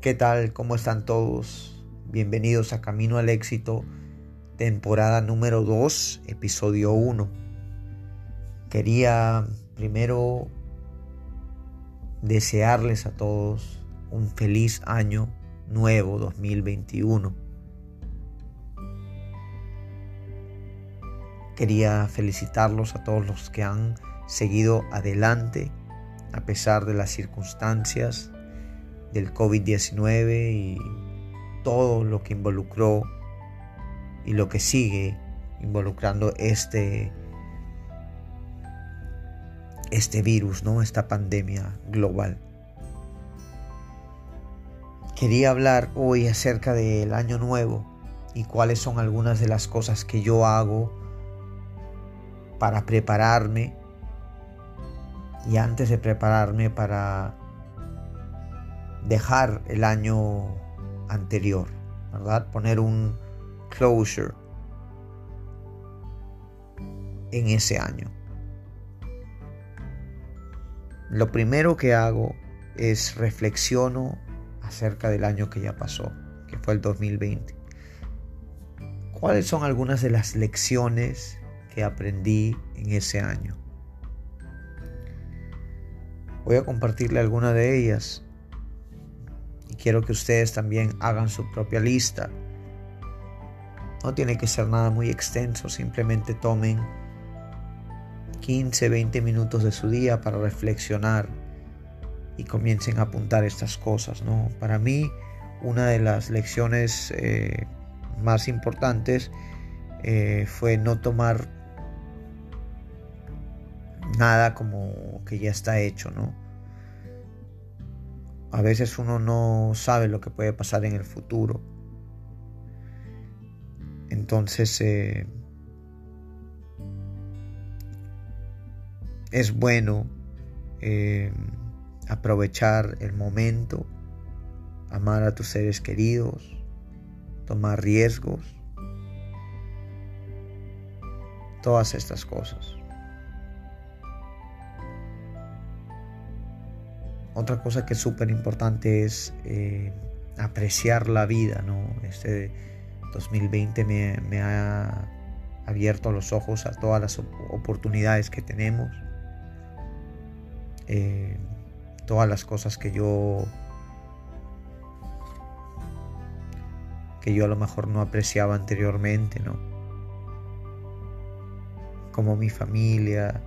¿Qué tal? ¿Cómo están todos? Bienvenidos a Camino al Éxito, temporada número 2, episodio 1. Quería primero desearles a todos un feliz año nuevo 2021. Quería felicitarlos a todos los que han seguido adelante a pesar de las circunstancias del COVID-19 y todo lo que involucró y lo que sigue involucrando este este virus, ¿no? Esta pandemia global. Quería hablar hoy acerca del año nuevo y cuáles son algunas de las cosas que yo hago para prepararme y antes de prepararme para dejar el año anterior, ¿verdad? Poner un closure en ese año. Lo primero que hago es reflexiono acerca del año que ya pasó, que fue el 2020. ¿Cuáles son algunas de las lecciones que aprendí en ese año? Voy a compartirle algunas de ellas y quiero que ustedes también hagan su propia lista. No tiene que ser nada muy extenso, simplemente tomen 15, 20 minutos de su día para reflexionar y comiencen a apuntar estas cosas. ¿no? Para mí, una de las lecciones eh, más importantes eh, fue no tomar nada como que ya está hecho, ¿no? A veces uno no sabe lo que puede pasar en el futuro. Entonces eh, es bueno eh, aprovechar el momento, amar a tus seres queridos, tomar riesgos, todas estas cosas. Otra cosa que es súper importante es eh, apreciar la vida, ¿no? Este 2020 me, ha abierto los ojos a todas las oportunidades que tenemos, eh, todas las cosas que yo que yo a lo mejor no apreciaba anteriormente, ¿no? Como mi familia,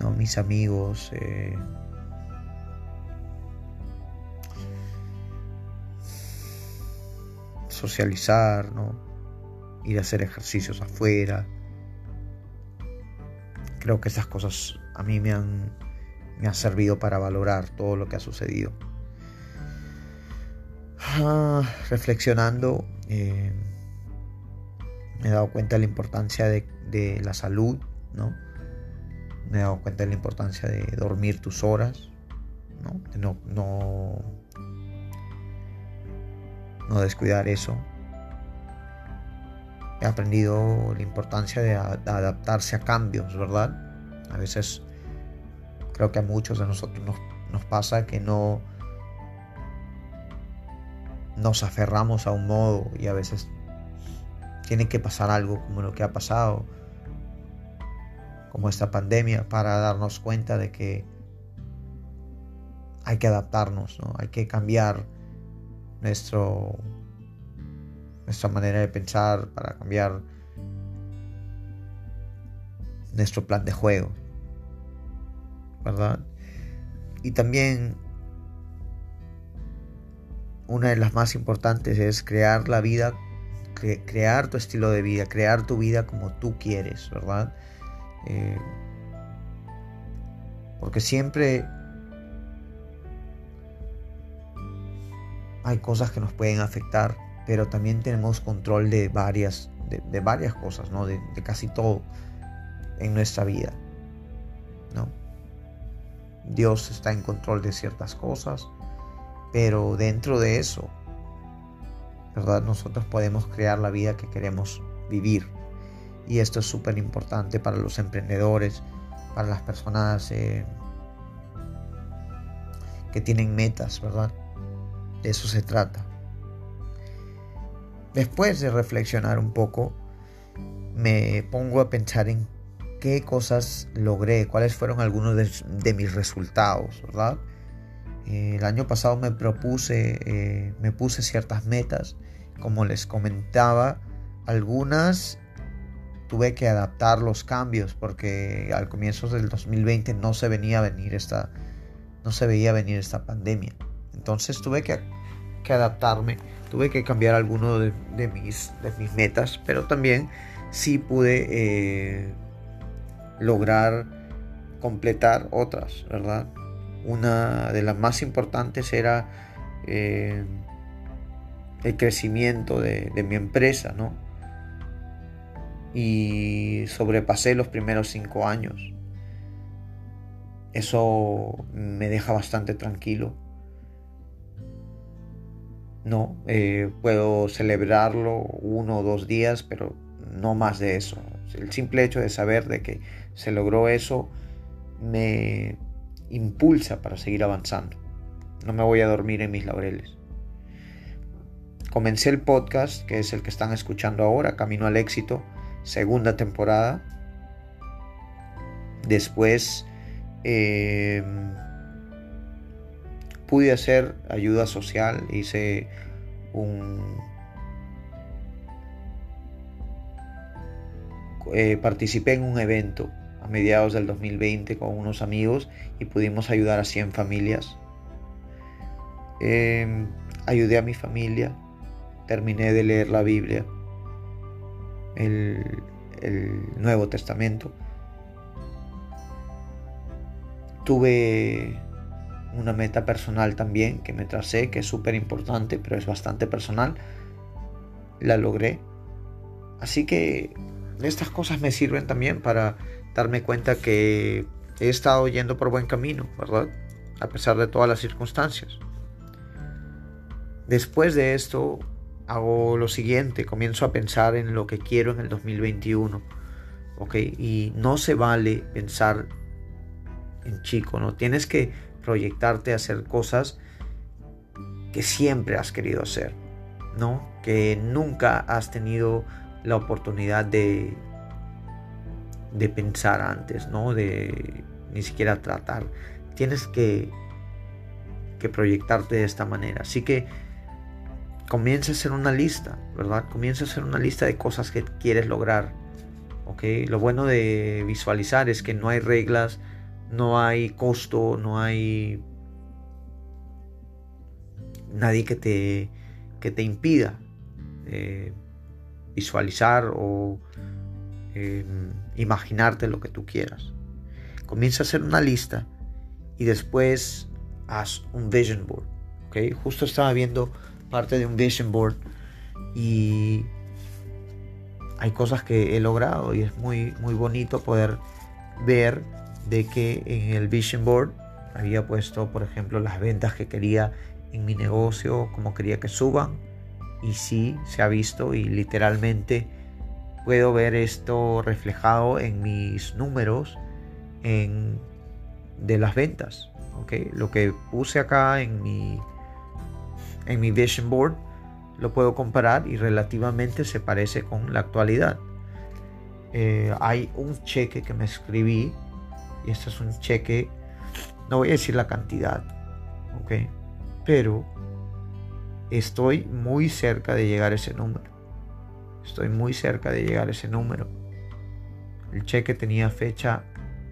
¿no? mis amigos. Eh, socializar, ¿no? ir a hacer ejercicios afuera. Creo que esas cosas a mí me han, me han servido para valorar todo lo que ha sucedido. Ah, reflexionando, eh, me he dado cuenta de la importancia de, de la salud, ¿no? Me he dado cuenta de la importancia de dormir tus horas, ¿no? De no, no, descuidar eso. He aprendido la importancia de, adaptarse a cambios, ¿verdad? A veces creo que a muchos de nosotros nos, nos pasa que no nos aferramos a un modo y a veces tiene que pasar algo como lo que ha pasado como esta pandemia para darnos cuenta de que hay que adaptarnos, ¿no? hay que cambiar nuestro, nuestra manera de pensar para cambiar nuestro plan de juego, ¿verdad? Y también una de las más importantes es crear la vida, crear tu estilo de vida, crear tu vida como tú quieres, ¿verdad? Eh, porque siempre hay cosas que nos pueden afectar, pero también tenemos control de varias, de, varias cosas, ¿no? De, casi todo en nuestra vida. ¿no? Dios está en control de ciertas cosas, pero dentro de eso, ¿verdad? Nosotros podemos crear la vida que queremos vivir. Y esto es súper importante para los emprendedores, para las personas eh, que tienen metas, ¿verdad? De eso se trata. Después de reflexionar un poco, me pongo a pensar en qué cosas logré, cuáles fueron algunos de, mis resultados, ¿verdad? Eh, el año pasado me propuse, eh, me puse ciertas metas, como les comentaba, algunas tuve que adaptar los cambios porque al comienzo del 2020 no se venía a venir esta, no se veía venir esta pandemia. Entonces tuve que, adaptarme, tuve que cambiar algunos de, mis, de mis metas, pero también sí pude eh, lograr completar otras, ¿verdad? Una de las más importantes era eh, el crecimiento de, de mi empresa, ¿no? Y sobrepasé los primeros cinco años. Eso me deja bastante tranquilo. No, eh, puedo celebrarlo uno o dos días, pero no más de eso. El simple hecho de saber de que se logró eso me impulsa para seguir avanzando. No me voy a dormir en mis laureles. Comencé el podcast, que es el que están escuchando ahora, Camino al Éxito, segunda temporada. Después em, pude hacer ayuda social, hice un... Eh, participé en un evento a mediados del 2020 con unos amigos y pudimos ayudar a 100 familias. Em, ayudé a mi familia, terminé de leer la Biblia el, Nuevo Testamento. Tuve una meta personal también que me tracé, que es súper importante, pero es bastante personal. La logré. Así que estas cosas me sirven también para darme cuenta que he estado yendo por buen camino, ¿verdad? A pesar de todas las circunstancias. Después de esto, hago lo siguiente, comienzo a pensar en lo que quiero en el 2021. ¿Ok? Y no se vale pensar en chico, ¿no? Tienes que proyectarte a hacer cosas que siempre has querido hacer, ¿no? Que nunca has tenido la oportunidad de, de pensar antes, ¿no? De ni siquiera tratar. Tienes que, que proyectarte de esta manera. Así que comienza a hacer una lista, ¿verdad? Comienza a hacer una lista de cosas que quieres lograr. ¿Ok? Lo bueno de visualizar es que no hay reglas, no hay costo, no hay nadie que te, que te impida eh, visualizar o em, imaginarte lo que tú quieras. Comienza a hacer una lista y después haz un vision board. ¿ok? Justo estaba viendo parte de un vision board y hay cosas que he logrado y es muy, muy bonito poder ver de que en el vision board había puesto, por ejemplo, las ventas que quería en mi negocio, como quería que suban. Y sí, se ha visto y literalmente puedo ver esto reflejado en mis números en, de las ventas. ¿okay? Lo que puse acá en mi en mi vision board lo puedo comparar y relativamente se parece con la actualidad. Eh, hay un cheque que me escribí y este es un cheque, no voy a decir la cantidad, ok, pero estoy muy cerca de llegar a ese número. Estoy muy cerca de llegar a ese número. El cheque tenía fecha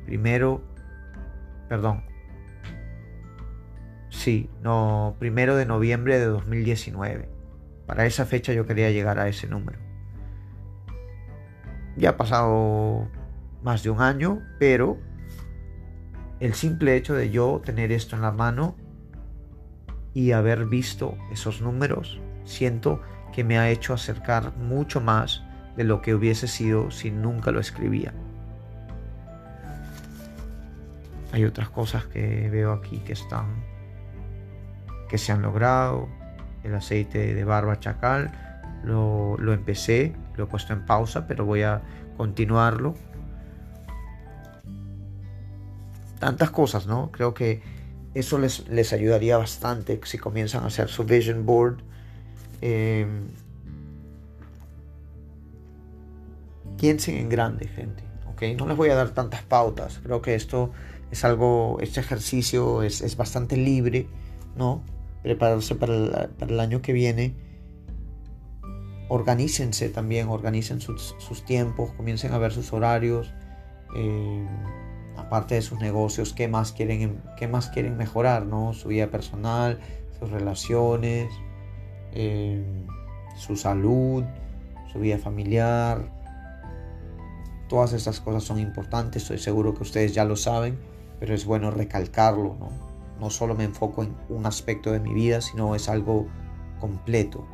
primero, perdón, Sí, no, primero de noviembre de 2019. Para esa fecha yo quería llegar a ese número. Ya ha pasado más de un año, pero el simple hecho de yo tener esto en la mano y haber visto esos números, siento que me ha hecho acercar mucho más de lo que hubiese sido si nunca lo escribía. Hay otras cosas que veo aquí que están que se han logrado. El aceite de barba chacal lo, lo empecé, lo he puesto en pausa, pero voy a continuarlo. tantas cosas, ¿no? Creo que eso les, les ayudaría bastante si comienzan a hacer su vision board. Em, piensen en grande, gente. ¿ok? No les voy a dar tantas pautas. Creo que esto es algo, este ejercicio es, bastante libre, ¿no? Prepararse para, el año que viene. Organícense también, organicen sus, tiempos, comiencen a ver sus horarios. Eh, aparte de sus negocios, qué más quieren, qué más quieren mejorar, ¿no? Su vida personal, sus relaciones, eh, su salud, su vida familiar. Todas estas cosas son importantes, estoy seguro que ustedes ya lo saben, pero es bueno recalcarlo, ¿no? No solo me enfoco en un aspecto de mi vida, sino es algo completo.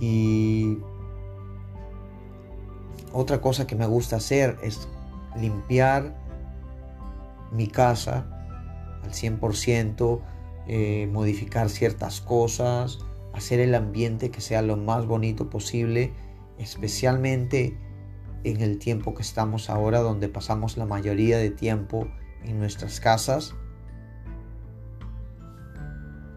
Y otra cosa que me gusta hacer es limpiar mi casa al 100%, eh, modificar ciertas cosas, hacer el ambiente que sea lo más bonito posible, especialmente en el tiempo que estamos ahora, donde pasamos la mayoría de tiempo en nuestras casas.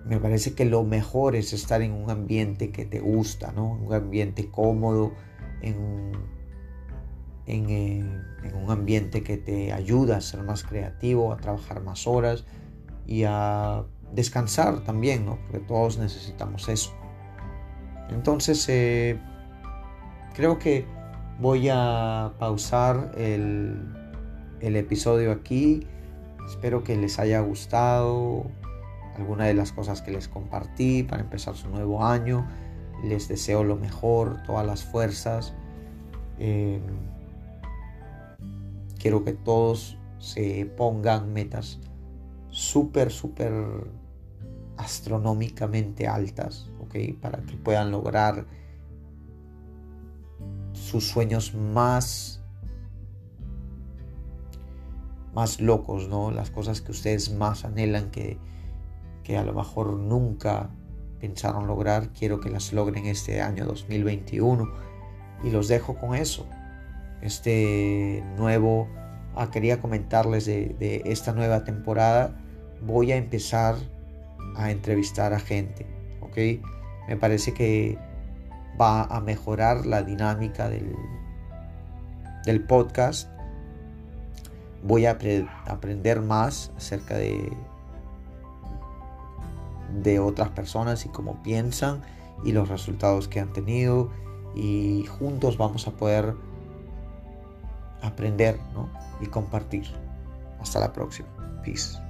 Me parece que lo mejor es estar en un ambiente que te gusta, ¿no? Un ambiente cómodo, en eh, en, un ambiente que te ayuda a ser más creativo, a trabajar más horas y a descansar también, ¿no? Porque todos necesitamos eso. Entonces, eh, creo que voy a pausar el, el episodio aquí. Espero que les haya gustado alguna de las cosas que les compartí para empezar su nuevo año. Les deseo lo mejor, todas las fuerzas. Eh, Quiero que todos se pongan metas súper, súper astronómicamente altas, ¿ok? Para que puedan lograr sus sueños más más locos, ¿no? Las cosas que ustedes más anhelan que, que a lo mejor nunca pensaron lograr, quiero que las logren este año 2021 y los dejo con eso este nuevo, ah, quería comentarles de, esta nueva temporada, voy a empezar a entrevistar a gente, ¿ok? Me parece que va a mejorar la dinámica del, del podcast. Voy a aprender más acerca de, de otras personas y cómo piensan y los resultados que han tenido y juntos vamos a poder aprender y compartir. Hasta la próxima. Peace.